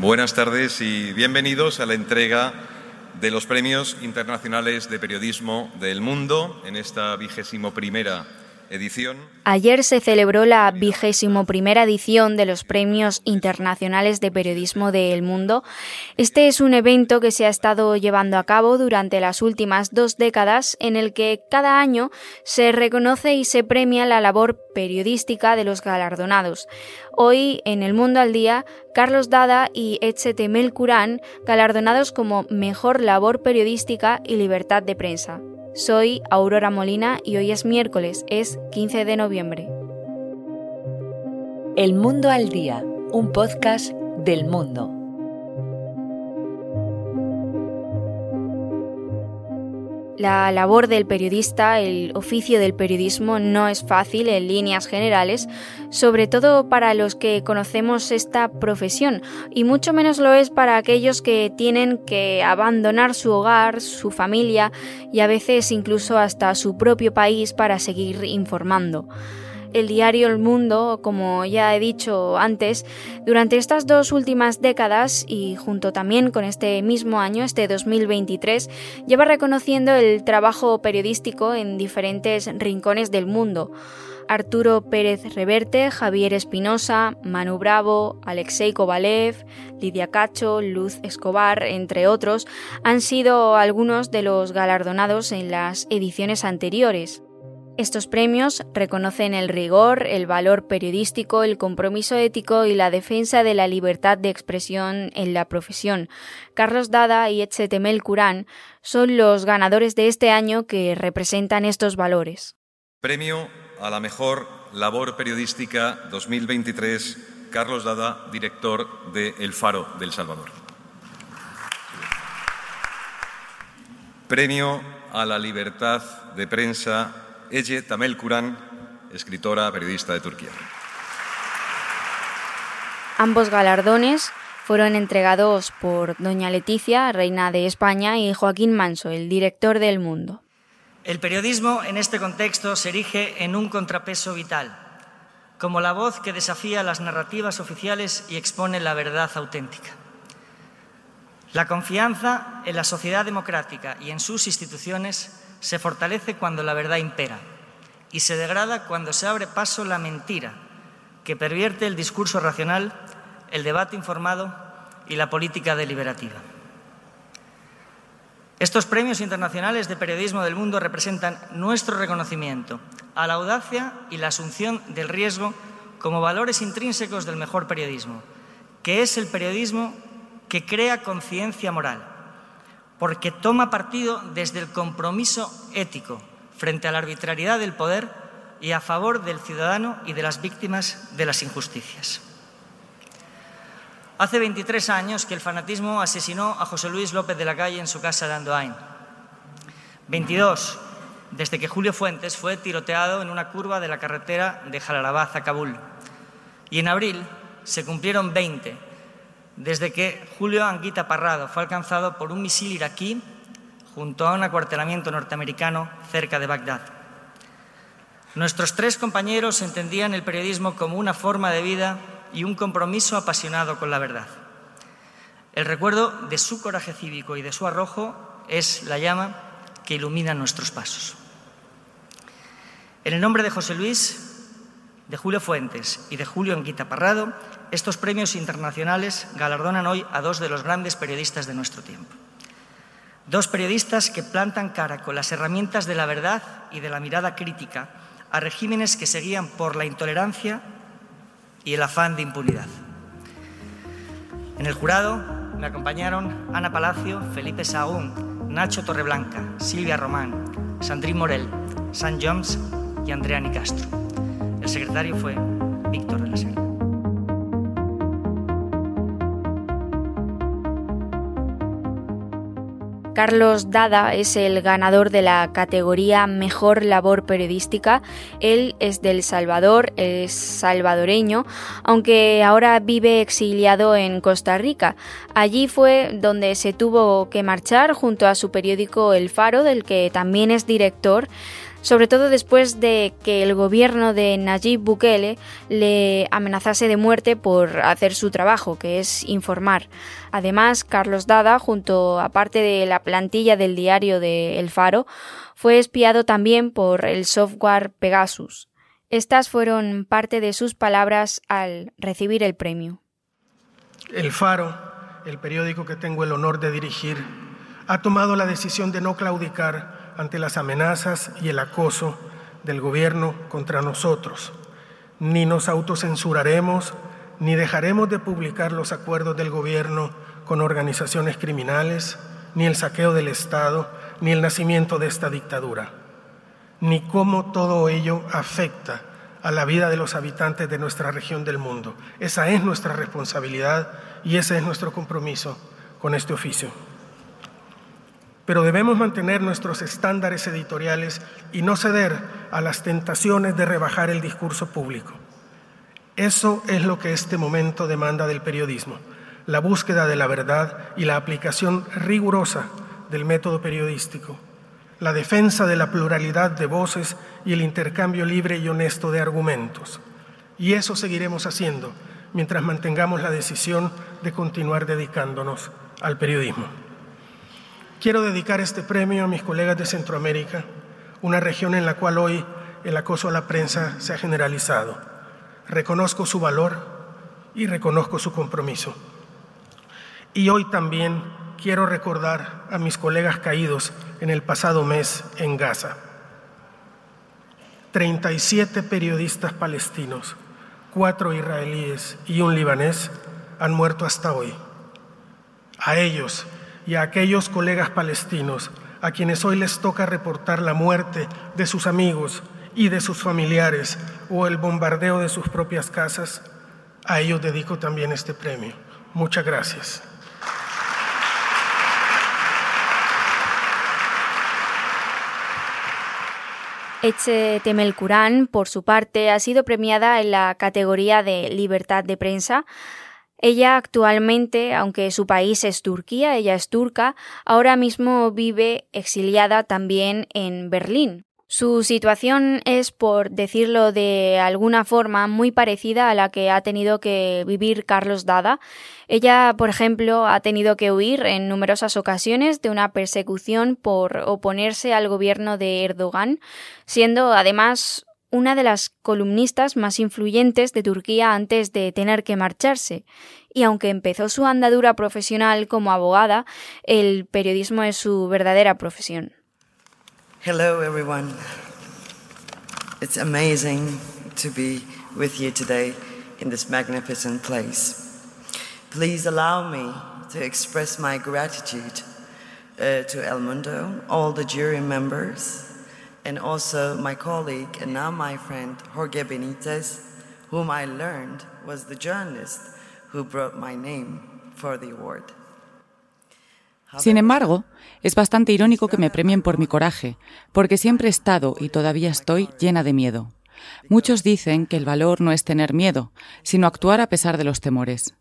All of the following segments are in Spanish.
Buenas tardes y bienvenidos a la entrega de los Premios Internacionales de Periodismo del Mundo en esta vigésimo primera Ayer se celebró la vigésimo primera edición de los Premios Internacionales de Periodismo del Mundo. Este es un evento que se ha estado llevando a cabo durante las últimas dos décadas en el que cada año se reconoce y se premia la labor periodística de los galardonados. Hoy, en El Mundo al Día, Carlos Dada y Etche Melcurán, galardonados como Mejor Labor Periodística y Libertad de Prensa. Soy Aurora Molina y hoy es miércoles, es 15 de noviembre. El Mundo al Día, un podcast del mundo. La labor del periodista, el oficio del periodismo no es fácil en líneas generales, sobre todo para los que conocemos esta profesión, y mucho menos lo es para aquellos que tienen que abandonar su hogar, su familia y a veces incluso hasta su propio país para seguir informando el diario El Mundo, como ya he dicho antes, durante estas dos últimas décadas y junto también con este mismo año, este 2023, lleva reconociendo el trabajo periodístico en diferentes rincones del mundo. Arturo Pérez Reverte, Javier Espinosa, Manu Bravo, Alexei Kovalev, Lidia Cacho, Luz Escobar, entre otros, han sido algunos de los galardonados en las ediciones anteriores. Estos premios reconocen el rigor, el valor periodístico, el compromiso ético y la defensa de la libertad de expresión en la profesión. Carlos Dada y Etchetemel Curán son los ganadores de este año que representan estos valores. Premio a la mejor labor periodística 2023, Carlos Dada, director de El Faro del Salvador. Premio a la libertad de prensa Ece Tamel Kurán, escritora, periodista de Turquía. Ambos galardones fueron entregados por doña Leticia, reina de España, y Joaquín Manso, el director del Mundo. El periodismo en este contexto se erige en un contrapeso vital, como la voz que desafía las narrativas oficiales y expone la verdad auténtica. La confianza en la sociedad democrática y en sus instituciones se fortalece cuando la verdad impera y se degrada cuando se abre paso la mentira, que pervierte el discurso racional, el debate informado y la política deliberativa. Estos premios internacionales de periodismo del mundo representan nuestro reconocimiento a la audacia y la asunción del riesgo como valores intrínsecos del mejor periodismo, que es el periodismo que crea conciencia moral, porque toma partido desde el compromiso ético frente a la arbitrariedad del poder y a favor del ciudadano y de las víctimas de las injusticias. Hace 23 años que el fanatismo asesinó a José Luis López de la Calle en su casa de Andoain. 22 desde que Julio Fuentes fue tiroteado en una curva de la carretera de Jalalabad a Kabul. Y en abril se cumplieron 20 desde que Julio Anguita Parrado fue alcanzado por un misil iraquí junto a un acuartelamiento norteamericano cerca de Bagdad. Nuestros tres compañeros entendían el periodismo como una forma de vida y un compromiso apasionado con la verdad. El recuerdo de su coraje cívico y de su arrojo es la llama que ilumina nuestros pasos. En el nombre de José Luis, de Julio Fuentes y de Julio Anguita Parrado, estos premios internacionales galardonan hoy a dos de los grandes periodistas de nuestro tiempo. Dos periodistas que plantan cara con las herramientas de la verdad y de la mirada crítica a regímenes que seguían por la intolerancia y el afán de impunidad. En el jurado me acompañaron Ana Palacio, Felipe Sagún, Nacho Torreblanca, Silvia Román, Sandrín Morel, San Jones y Andrea Nicastro. Secretario fue Víctor de la Serna. Carlos Dada es el ganador de la categoría Mejor Labor Periodística. Él es del Salvador, es salvadoreño, aunque ahora vive exiliado en Costa Rica. Allí fue donde se tuvo que marchar junto a su periódico El Faro, del que también es director. Sobre todo después de que el gobierno de Nayib Bukele le amenazase de muerte por hacer su trabajo, que es informar. Además, Carlos Dada, junto a parte de la plantilla del diario de El Faro, fue espiado también por el software Pegasus. Estas fueron parte de sus palabras al recibir el premio. El Faro, el periódico que tengo el honor de dirigir, ha tomado la decisión de no claudicar ante las amenazas y el acoso del gobierno contra nosotros. Ni nos autocensuraremos, ni dejaremos de publicar los acuerdos del gobierno con organizaciones criminales, ni el saqueo del Estado, ni el nacimiento de esta dictadura, ni cómo todo ello afecta a la vida de los habitantes de nuestra región del mundo. Esa es nuestra responsabilidad y ese es nuestro compromiso con este oficio pero debemos mantener nuestros estándares editoriales y no ceder a las tentaciones de rebajar el discurso público. Eso es lo que este momento demanda del periodismo, la búsqueda de la verdad y la aplicación rigurosa del método periodístico, la defensa de la pluralidad de voces y el intercambio libre y honesto de argumentos. Y eso seguiremos haciendo mientras mantengamos la decisión de continuar dedicándonos al periodismo. Quiero dedicar este premio a mis colegas de Centroamérica, una región en la cual hoy el acoso a la prensa se ha generalizado. Reconozco su valor y reconozco su compromiso. Y hoy también quiero recordar a mis colegas caídos en el pasado mes en Gaza. 37 periodistas palestinos, cuatro israelíes y un libanés han muerto hasta hoy. A ellos y a aquellos colegas palestinos a quienes hoy les toca reportar la muerte de sus amigos y de sus familiares o el bombardeo de sus propias casas, a ellos dedico también este premio. Muchas gracias. Etche Temelkurán, por su parte, ha sido premiada en la categoría de libertad de prensa ella actualmente, aunque su país es Turquía, ella es turca, ahora mismo vive exiliada también en Berlín. Su situación es, por decirlo de alguna forma, muy parecida a la que ha tenido que vivir Carlos Dada. Ella, por ejemplo, ha tenido que huir en numerosas ocasiones de una persecución por oponerse al gobierno de Erdogan, siendo además una de las columnistas más influyentes de Turquía antes de tener que marcharse. Y aunque empezó su andadura profesional como abogada, el periodismo es su verdadera profesión. Hello everyone. It's amazing to be with you today in this magnificent place. Please allow me to express my gratitude uh, to El Mundo, all the jury members, and also my colleague and now my friend Jorge Benitez, whom I learned was the journalist who brought my name for the award. Sin embargo, es bastante irónico que me premien por mi coraje, porque siempre he estado y todavía estoy llena de miedo. Muchos dicen que el valor no es tener miedo, sino actuar a pesar de los temores.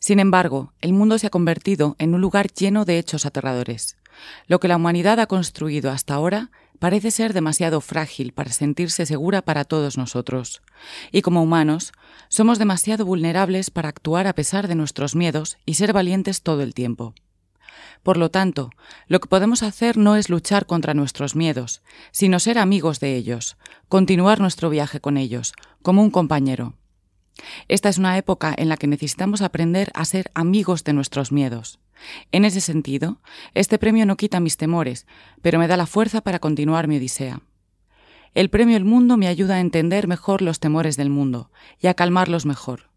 Sin embargo, el mundo se ha convertido en un lugar lleno de hechos aterradores. Lo que la humanidad ha construido hasta ahora parece ser demasiado frágil para sentirse segura para todos nosotros. Y como humanos, somos demasiado vulnerables para actuar a pesar de nuestros miedos y ser valientes todo el tiempo. Por lo tanto, lo que podemos hacer no es luchar contra nuestros miedos, sino ser amigos de ellos, continuar nuestro viaje con ellos, como un compañero. Esta es una época en la que necesitamos aprender a ser amigos de nuestros miedos. En ese sentido, este premio no quita mis temores, pero me da la fuerza para continuar mi odisea. El premio El Mundo me ayuda a entender mejor los temores del mundo y a calmarlos mejor.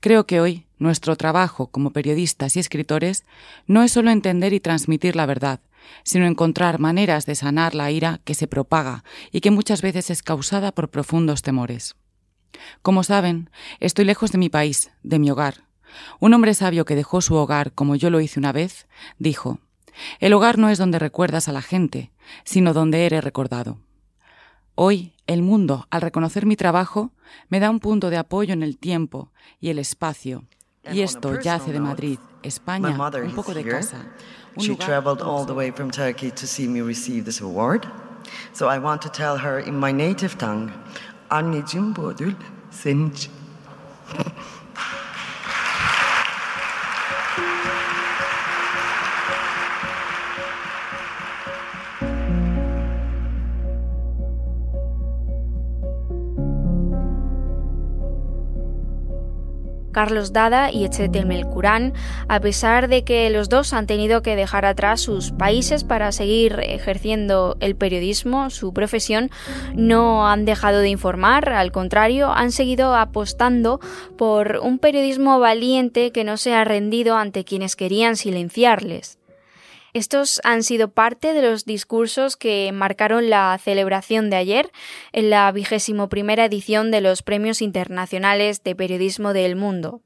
Creo que hoy nuestro trabajo como periodistas y escritores no es solo entender y transmitir la verdad, sino encontrar maneras de sanar la ira que se propaga y que muchas veces es causada por profundos temores. Como saben, estoy lejos de mi país, de mi hogar, un hombre sabio que dejó su hogar como yo lo hice una vez, dijo, El hogar no es donde recuerdas a la gente, sino donde eres recordado. Hoy, el mundo, al reconocer mi trabajo, me da un punto de apoyo en el tiempo y el espacio. Y esto ya hace de Madrid, España, un poco de casa. She traveled all the way from Turkey to see me receive this award. So I want to tell her in my native tongue. Carlos Dada y Echetemelcurán, a pesar de que los dos han tenido que dejar atrás sus países para seguir ejerciendo el periodismo, su profesión, no han dejado de informar, al contrario, han seguido apostando por un periodismo valiente que no se ha rendido ante quienes querían silenciarles. Estos han sido parte de los discursos que marcaron la celebración de ayer en la vigésimo primera edición de los Premios Internacionales de Periodismo del Mundo.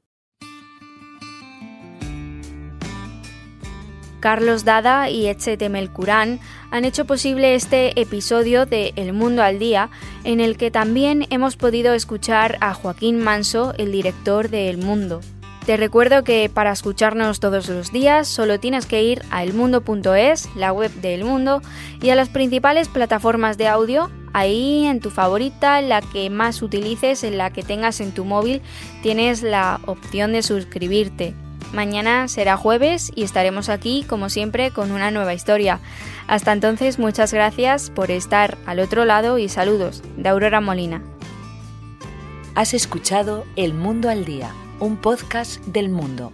Carlos Dada y Etchete Melcurán han hecho posible este episodio de El Mundo al Día, en el que también hemos podido escuchar a Joaquín Manso, el director de El Mundo. Te recuerdo que para escucharnos todos los días solo tienes que ir a elmundo.es, la web de El Mundo, y a las principales plataformas de audio. Ahí en tu favorita, la que más utilices, en la que tengas en tu móvil, tienes la opción de suscribirte. Mañana será jueves y estaremos aquí, como siempre, con una nueva historia. Hasta entonces, muchas gracias por estar al otro lado y saludos de Aurora Molina. Has escuchado El Mundo al Día un podcast del mundo